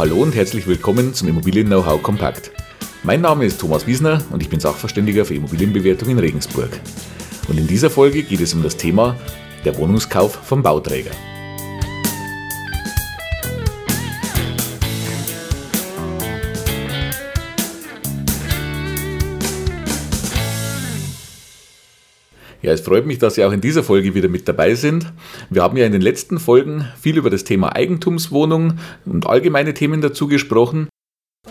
Hallo und herzlich willkommen zum Immobilien Know-how Kompakt. Mein Name ist Thomas Wiesner und ich bin Sachverständiger für Immobilienbewertung in Regensburg. Und in dieser Folge geht es um das Thema der Wohnungskauf vom Bauträger. Ja, es freut mich, dass Sie auch in dieser Folge wieder mit dabei sind. Wir haben ja in den letzten Folgen viel über das Thema Eigentumswohnung und allgemeine Themen dazu gesprochen.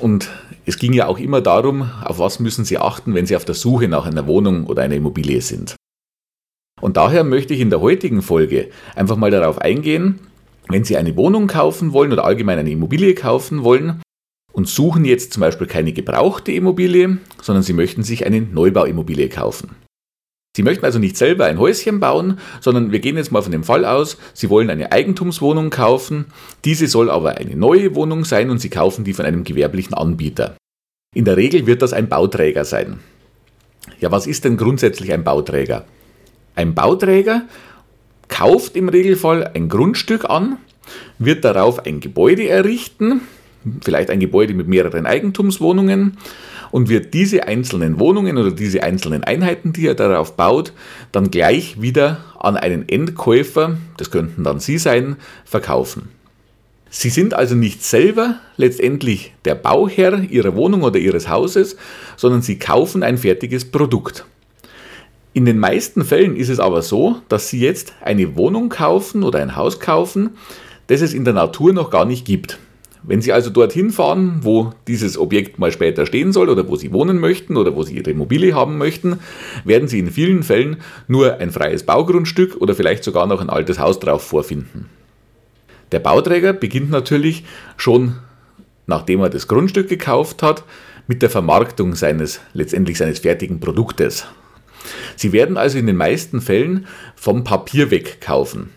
Und es ging ja auch immer darum, auf was müssen Sie achten, wenn Sie auf der Suche nach einer Wohnung oder einer Immobilie sind. Und daher möchte ich in der heutigen Folge einfach mal darauf eingehen, wenn Sie eine Wohnung kaufen wollen oder allgemein eine Immobilie kaufen wollen und suchen jetzt zum Beispiel keine gebrauchte Immobilie, sondern Sie möchten sich eine Neubauimmobilie kaufen. Sie möchten also nicht selber ein Häuschen bauen, sondern wir gehen jetzt mal von dem Fall aus, Sie wollen eine Eigentumswohnung kaufen, diese soll aber eine neue Wohnung sein und Sie kaufen die von einem gewerblichen Anbieter. In der Regel wird das ein Bauträger sein. Ja, was ist denn grundsätzlich ein Bauträger? Ein Bauträger kauft im Regelfall ein Grundstück an, wird darauf ein Gebäude errichten, vielleicht ein Gebäude mit mehreren Eigentumswohnungen und wird diese einzelnen Wohnungen oder diese einzelnen Einheiten, die er darauf baut, dann gleich wieder an einen Endkäufer, das könnten dann Sie sein, verkaufen. Sie sind also nicht selber letztendlich der Bauherr Ihrer Wohnung oder Ihres Hauses, sondern Sie kaufen ein fertiges Produkt. In den meisten Fällen ist es aber so, dass Sie jetzt eine Wohnung kaufen oder ein Haus kaufen, das es in der Natur noch gar nicht gibt. Wenn Sie also dorthin fahren, wo dieses Objekt mal später stehen soll oder wo Sie wohnen möchten oder wo Sie Ihre Immobilie haben möchten, werden Sie in vielen Fällen nur ein freies Baugrundstück oder vielleicht sogar noch ein altes Haus drauf vorfinden. Der Bauträger beginnt natürlich schon, nachdem er das Grundstück gekauft hat, mit der Vermarktung seines letztendlich seines fertigen Produktes. Sie werden also in den meisten Fällen vom Papier weg kaufen.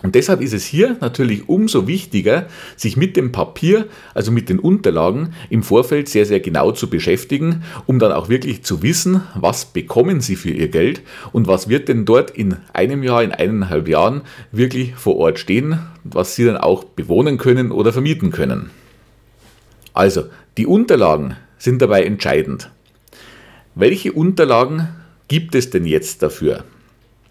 Und deshalb ist es hier natürlich umso wichtiger, sich mit dem Papier, also mit den Unterlagen im Vorfeld sehr, sehr genau zu beschäftigen, um dann auch wirklich zu wissen, was bekommen Sie für Ihr Geld und was wird denn dort in einem Jahr, in eineinhalb Jahren wirklich vor Ort stehen, was Sie dann auch bewohnen können oder vermieten können. Also, die Unterlagen sind dabei entscheidend. Welche Unterlagen gibt es denn jetzt dafür?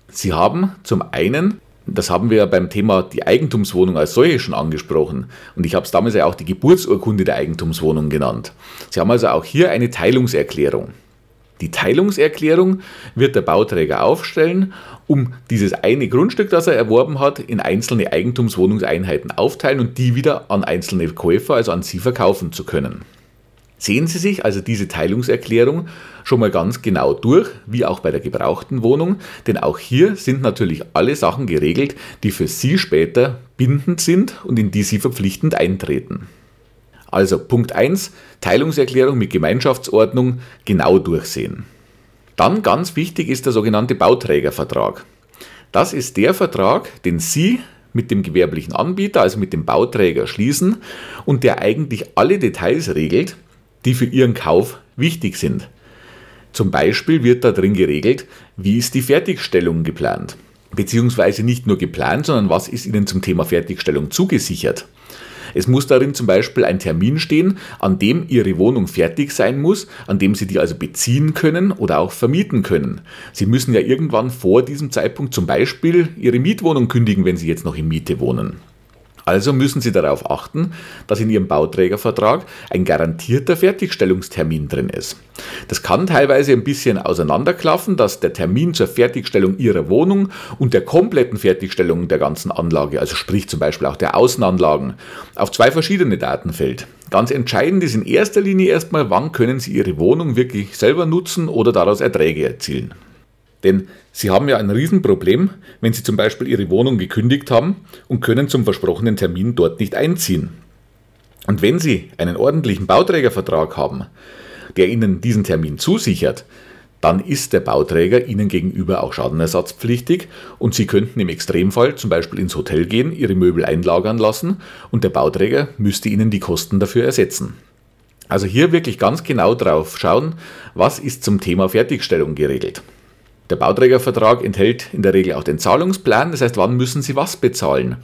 Sie haben zum einen das haben wir ja beim Thema die Eigentumswohnung als solche schon angesprochen. Und ich habe es damals ja auch die Geburtsurkunde der Eigentumswohnung genannt. Sie haben also auch hier eine Teilungserklärung. Die Teilungserklärung wird der Bauträger aufstellen, um dieses eine Grundstück, das er erworben hat, in einzelne Eigentumswohnungseinheiten aufteilen und die wieder an einzelne Käufer, also an Sie verkaufen zu können. Sehen Sie sich also diese Teilungserklärung schon mal ganz genau durch, wie auch bei der gebrauchten Wohnung, denn auch hier sind natürlich alle Sachen geregelt, die für Sie später bindend sind und in die Sie verpflichtend eintreten. Also Punkt 1, Teilungserklärung mit Gemeinschaftsordnung genau durchsehen. Dann ganz wichtig ist der sogenannte Bauträgervertrag. Das ist der Vertrag, den Sie mit dem gewerblichen Anbieter, also mit dem Bauträger schließen und der eigentlich alle Details regelt, die für Ihren Kauf wichtig sind. Zum Beispiel wird da drin geregelt, wie ist die Fertigstellung geplant. Beziehungsweise nicht nur geplant, sondern was ist Ihnen zum Thema Fertigstellung zugesichert. Es muss darin zum Beispiel ein Termin stehen, an dem Ihre Wohnung fertig sein muss, an dem Sie die also beziehen können oder auch vermieten können. Sie müssen ja irgendwann vor diesem Zeitpunkt zum Beispiel Ihre Mietwohnung kündigen, wenn Sie jetzt noch in Miete wohnen. Also müssen Sie darauf achten, dass in Ihrem Bauträgervertrag ein garantierter Fertigstellungstermin drin ist. Das kann teilweise ein bisschen auseinanderklaffen, dass der Termin zur Fertigstellung Ihrer Wohnung und der kompletten Fertigstellung der ganzen Anlage, also sprich zum Beispiel auch der Außenanlagen, auf zwei verschiedene Daten fällt. Ganz entscheidend ist in erster Linie erstmal, wann können Sie Ihre Wohnung wirklich selber nutzen oder daraus Erträge erzielen. Denn Sie haben ja ein Riesenproblem, wenn Sie zum Beispiel Ihre Wohnung gekündigt haben und können zum versprochenen Termin dort nicht einziehen. Und wenn Sie einen ordentlichen Bauträgervertrag haben, der Ihnen diesen Termin zusichert, dann ist der Bauträger Ihnen gegenüber auch schadenersatzpflichtig und Sie könnten im Extremfall zum Beispiel ins Hotel gehen, Ihre Möbel einlagern lassen und der Bauträger müsste Ihnen die Kosten dafür ersetzen. Also hier wirklich ganz genau drauf schauen, was ist zum Thema Fertigstellung geregelt. Der Bauträgervertrag enthält in der Regel auch den Zahlungsplan, das heißt, wann müssen Sie was bezahlen.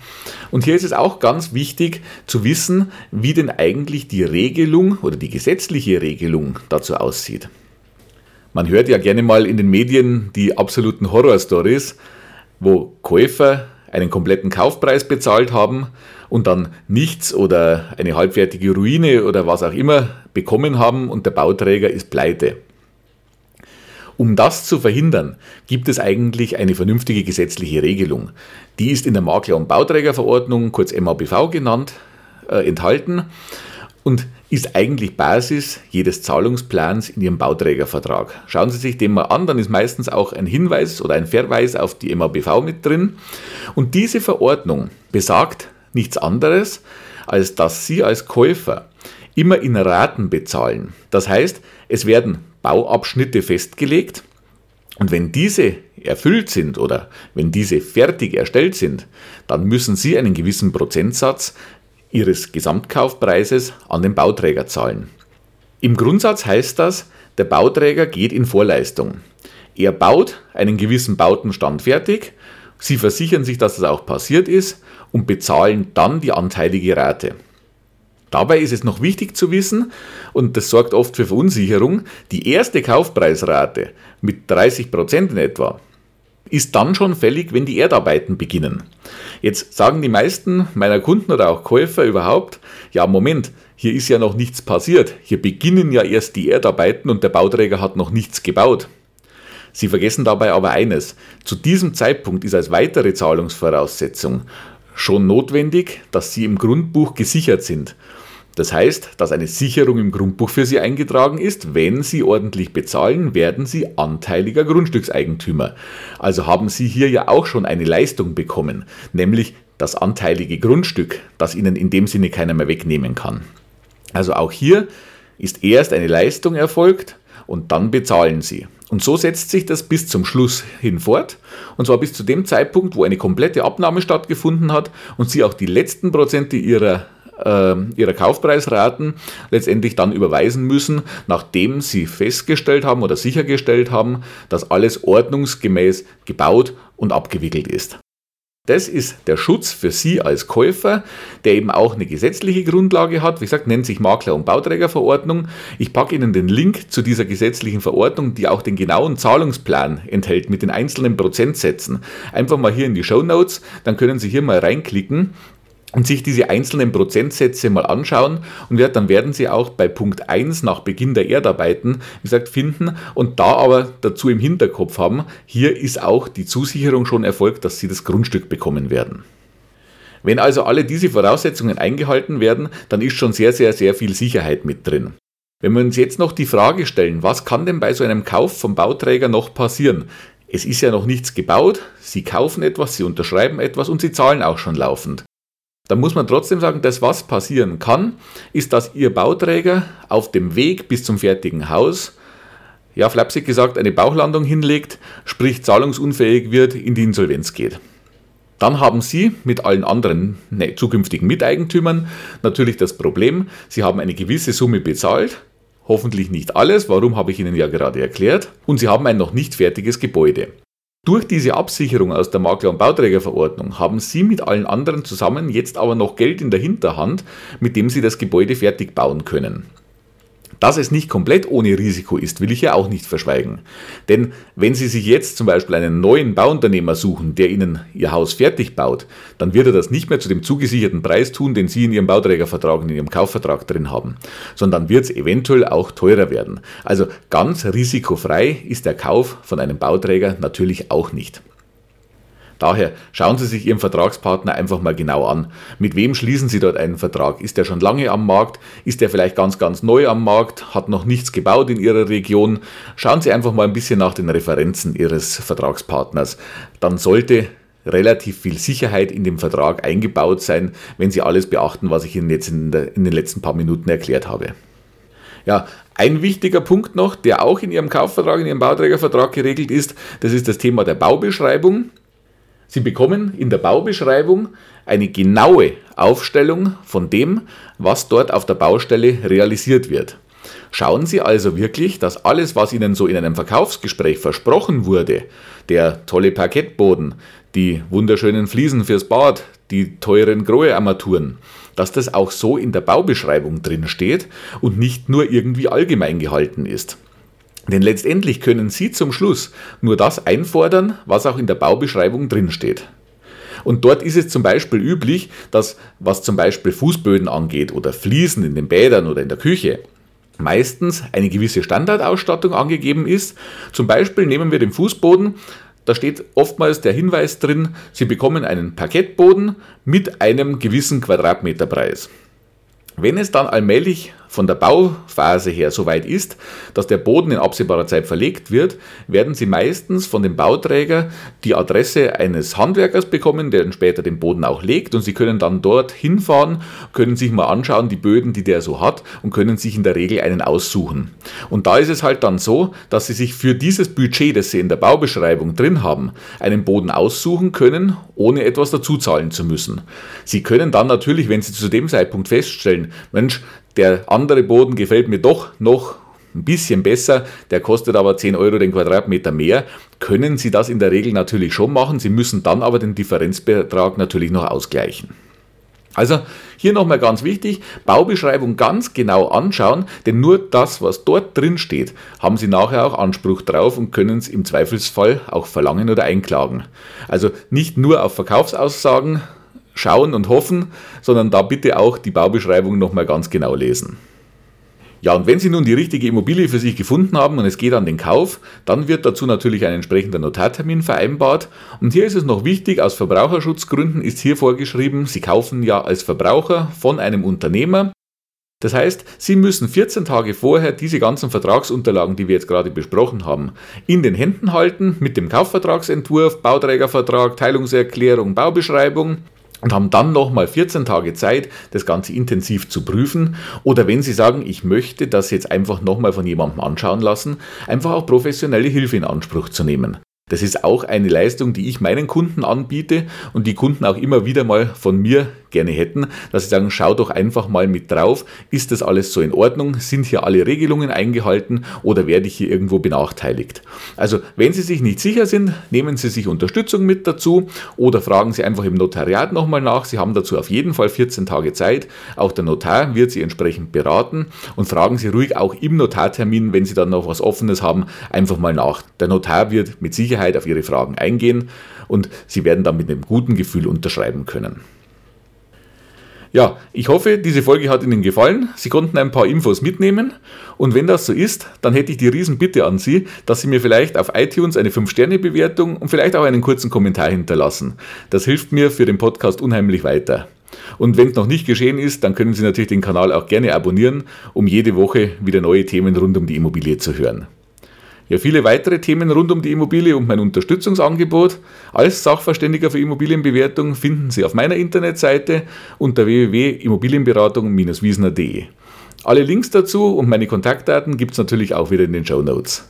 Und hier ist es auch ganz wichtig zu wissen, wie denn eigentlich die Regelung oder die gesetzliche Regelung dazu aussieht. Man hört ja gerne mal in den Medien die absoluten Horrorstories, wo Käufer einen kompletten Kaufpreis bezahlt haben und dann nichts oder eine halbfertige Ruine oder was auch immer bekommen haben und der Bauträger ist pleite. Um das zu verhindern, gibt es eigentlich eine vernünftige gesetzliche Regelung. Die ist in der Makler- und Bauträgerverordnung, kurz MABV genannt, äh, enthalten und ist eigentlich Basis jedes Zahlungsplans in Ihrem Bauträgervertrag. Schauen Sie sich den mal an, dann ist meistens auch ein Hinweis oder ein Verweis auf die MABV mit drin. Und diese Verordnung besagt nichts anderes, als dass Sie als Käufer immer in Raten bezahlen. Das heißt, es werden Bauabschnitte festgelegt und wenn diese erfüllt sind oder wenn diese fertig erstellt sind, dann müssen Sie einen gewissen Prozentsatz Ihres Gesamtkaufpreises an den Bauträger zahlen. Im Grundsatz heißt das, der Bauträger geht in Vorleistung. Er baut einen gewissen Bautenstand fertig, Sie versichern sich, dass das auch passiert ist und bezahlen dann die anteilige Rate. Dabei ist es noch wichtig zu wissen, und das sorgt oft für Verunsicherung, die erste Kaufpreisrate mit 30% in etwa ist dann schon fällig, wenn die Erdarbeiten beginnen. Jetzt sagen die meisten meiner Kunden oder auch Käufer überhaupt, ja Moment, hier ist ja noch nichts passiert, hier beginnen ja erst die Erdarbeiten und der Bauträger hat noch nichts gebaut. Sie vergessen dabei aber eines, zu diesem Zeitpunkt ist als weitere Zahlungsvoraussetzung schon notwendig, dass Sie im Grundbuch gesichert sind. Das heißt, dass eine Sicherung im Grundbuch für Sie eingetragen ist. Wenn Sie ordentlich bezahlen, werden Sie anteiliger Grundstückseigentümer. Also haben Sie hier ja auch schon eine Leistung bekommen, nämlich das anteilige Grundstück, das Ihnen in dem Sinne keiner mehr wegnehmen kann. Also auch hier ist erst eine Leistung erfolgt und dann bezahlen Sie. Und so setzt sich das bis zum Schluss hin fort. Und zwar bis zu dem Zeitpunkt, wo eine komplette Abnahme stattgefunden hat und Sie auch die letzten Prozente Ihrer äh, ihrer Kaufpreisraten letztendlich dann überweisen müssen, nachdem sie festgestellt haben oder sichergestellt haben, dass alles ordnungsgemäß gebaut und abgewickelt ist. Das ist der Schutz für Sie als Käufer, der eben auch eine gesetzliche Grundlage hat. Wie gesagt, nennt sich Makler- und Bauträgerverordnung. Ich packe Ihnen den Link zu dieser gesetzlichen Verordnung, die auch den genauen Zahlungsplan enthält mit den einzelnen Prozentsätzen. Einfach mal hier in die Show Notes, dann können Sie hier mal reinklicken und sich diese einzelnen Prozentsätze mal anschauen und dann werden Sie auch bei Punkt 1 nach Beginn der Erdarbeiten, wie gesagt, finden und da aber dazu im Hinterkopf haben, hier ist auch die Zusicherung schon erfolgt, dass Sie das Grundstück bekommen werden. Wenn also alle diese Voraussetzungen eingehalten werden, dann ist schon sehr, sehr, sehr viel Sicherheit mit drin. Wenn wir uns jetzt noch die Frage stellen, was kann denn bei so einem Kauf vom Bauträger noch passieren? Es ist ja noch nichts gebaut, Sie kaufen etwas, Sie unterschreiben etwas und Sie zahlen auch schon laufend. Da muss man trotzdem sagen, dass was passieren kann, ist, dass Ihr Bauträger auf dem Weg bis zum fertigen Haus, ja, flapsig gesagt, eine Bauchlandung hinlegt, sprich zahlungsunfähig wird, in die Insolvenz geht. Dann haben Sie mit allen anderen ne, zukünftigen Miteigentümern natürlich das Problem, Sie haben eine gewisse Summe bezahlt, hoffentlich nicht alles, warum habe ich Ihnen ja gerade erklärt, und Sie haben ein noch nicht fertiges Gebäude. Durch diese Absicherung aus der Makler- und Bauträgerverordnung haben Sie mit allen anderen zusammen jetzt aber noch Geld in der Hinterhand, mit dem Sie das Gebäude fertig bauen können. Dass es nicht komplett ohne Risiko ist, will ich ja auch nicht verschweigen. Denn wenn Sie sich jetzt zum Beispiel einen neuen Bauunternehmer suchen, der Ihnen Ihr Haus fertig baut, dann wird er das nicht mehr zu dem zugesicherten Preis tun, den Sie in Ihrem Bauträgervertrag und in Ihrem Kaufvertrag drin haben, sondern wird es eventuell auch teurer werden. Also ganz risikofrei ist der Kauf von einem Bauträger natürlich auch nicht. Daher schauen Sie sich Ihren Vertragspartner einfach mal genau an. Mit wem schließen Sie dort einen Vertrag? Ist der schon lange am Markt? Ist der vielleicht ganz, ganz neu am Markt? Hat noch nichts gebaut in Ihrer Region? Schauen Sie einfach mal ein bisschen nach den Referenzen Ihres Vertragspartners. Dann sollte relativ viel Sicherheit in dem Vertrag eingebaut sein, wenn Sie alles beachten, was ich Ihnen jetzt in, der, in den letzten paar Minuten erklärt habe. Ja, ein wichtiger Punkt noch, der auch in Ihrem Kaufvertrag, in Ihrem Bauträgervertrag geregelt ist, das ist das Thema der Baubeschreibung. Sie bekommen in der Baubeschreibung eine genaue Aufstellung von dem, was dort auf der Baustelle realisiert wird. Schauen Sie also wirklich, dass alles, was Ihnen so in einem Verkaufsgespräch versprochen wurde, der tolle Parkettboden, die wunderschönen Fliesen fürs Bad, die teuren Grohe-Armaturen, dass das auch so in der Baubeschreibung drin steht und nicht nur irgendwie allgemein gehalten ist. Denn letztendlich können Sie zum Schluss nur das einfordern, was auch in der Baubeschreibung drin steht. Und dort ist es zum Beispiel üblich, dass was zum Beispiel Fußböden angeht oder Fliesen in den Bädern oder in der Küche, meistens eine gewisse Standardausstattung angegeben ist. Zum Beispiel nehmen wir den Fußboden, da steht oftmals der Hinweis drin, Sie bekommen einen Parkettboden mit einem gewissen Quadratmeterpreis. Wenn es dann allmählich von der Bauphase her soweit ist, dass der Boden in absehbarer Zeit verlegt wird, werden Sie meistens von dem Bauträger die Adresse eines Handwerkers bekommen, der dann später den Boden auch legt und Sie können dann dort hinfahren, können sich mal anschauen, die Böden, die der so hat und können sich in der Regel einen aussuchen. Und da ist es halt dann so, dass Sie sich für dieses Budget, das Sie in der Baubeschreibung drin haben, einen Boden aussuchen können, ohne etwas dazu zahlen zu müssen. Sie können dann natürlich, wenn Sie zu dem Zeitpunkt feststellen, Mensch, der andere Boden gefällt mir doch noch ein bisschen besser, der kostet aber 10 Euro den Quadratmeter mehr, können Sie das in der Regel natürlich schon machen. Sie müssen dann aber den Differenzbetrag natürlich noch ausgleichen. Also hier nochmal ganz wichtig, Baubeschreibung ganz genau anschauen, denn nur das, was dort drin steht, haben Sie nachher auch Anspruch drauf und können es im Zweifelsfall auch verlangen oder einklagen. Also nicht nur auf Verkaufsaussagen schauen und hoffen, sondern da bitte auch die Baubeschreibung nochmal ganz genau lesen. Ja, und wenn Sie nun die richtige Immobilie für sich gefunden haben und es geht an den Kauf, dann wird dazu natürlich ein entsprechender Notartermin vereinbart. Und hier ist es noch wichtig, aus Verbraucherschutzgründen ist hier vorgeschrieben, Sie kaufen ja als Verbraucher von einem Unternehmer. Das heißt, Sie müssen 14 Tage vorher diese ganzen Vertragsunterlagen, die wir jetzt gerade besprochen haben, in den Händen halten mit dem Kaufvertragsentwurf, Bauträgervertrag, Teilungserklärung, Baubeschreibung und haben dann nochmal 14 Tage Zeit, das Ganze intensiv zu prüfen. Oder wenn Sie sagen, ich möchte das jetzt einfach nochmal von jemandem anschauen lassen, einfach auch professionelle Hilfe in Anspruch zu nehmen. Das ist auch eine Leistung, die ich meinen Kunden anbiete und die Kunden auch immer wieder mal von mir gerne hätten, dass sie sagen, schau doch einfach mal mit drauf, ist das alles so in Ordnung, sind hier alle Regelungen eingehalten oder werde ich hier irgendwo benachteiligt. Also wenn Sie sich nicht sicher sind, nehmen Sie sich Unterstützung mit dazu oder fragen Sie einfach im Notariat nochmal nach. Sie haben dazu auf jeden Fall 14 Tage Zeit. Auch der Notar wird Sie entsprechend beraten und fragen Sie ruhig auch im Notartermin, wenn Sie dann noch was Offenes haben, einfach mal nach. Der Notar wird mit Sicherheit auf Ihre Fragen eingehen und Sie werden dann mit einem guten Gefühl unterschreiben können. Ja, ich hoffe, diese Folge hat Ihnen gefallen. Sie konnten ein paar Infos mitnehmen. Und wenn das so ist, dann hätte ich die Riesenbitte an Sie, dass Sie mir vielleicht auf iTunes eine 5-Sterne-Bewertung und vielleicht auch einen kurzen Kommentar hinterlassen. Das hilft mir für den Podcast unheimlich weiter. Und wenn es noch nicht geschehen ist, dann können Sie natürlich den Kanal auch gerne abonnieren, um jede Woche wieder neue Themen rund um die Immobilie zu hören. Ja, viele weitere Themen rund um die Immobilie und mein Unterstützungsangebot als Sachverständiger für Immobilienbewertung finden Sie auf meiner Internetseite unter www.immobilienberatung-wiesner.de. Alle Links dazu und meine Kontaktdaten gibt es natürlich auch wieder in den Show Notes.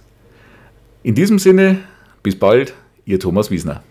In diesem Sinne, bis bald, Ihr Thomas Wiesner.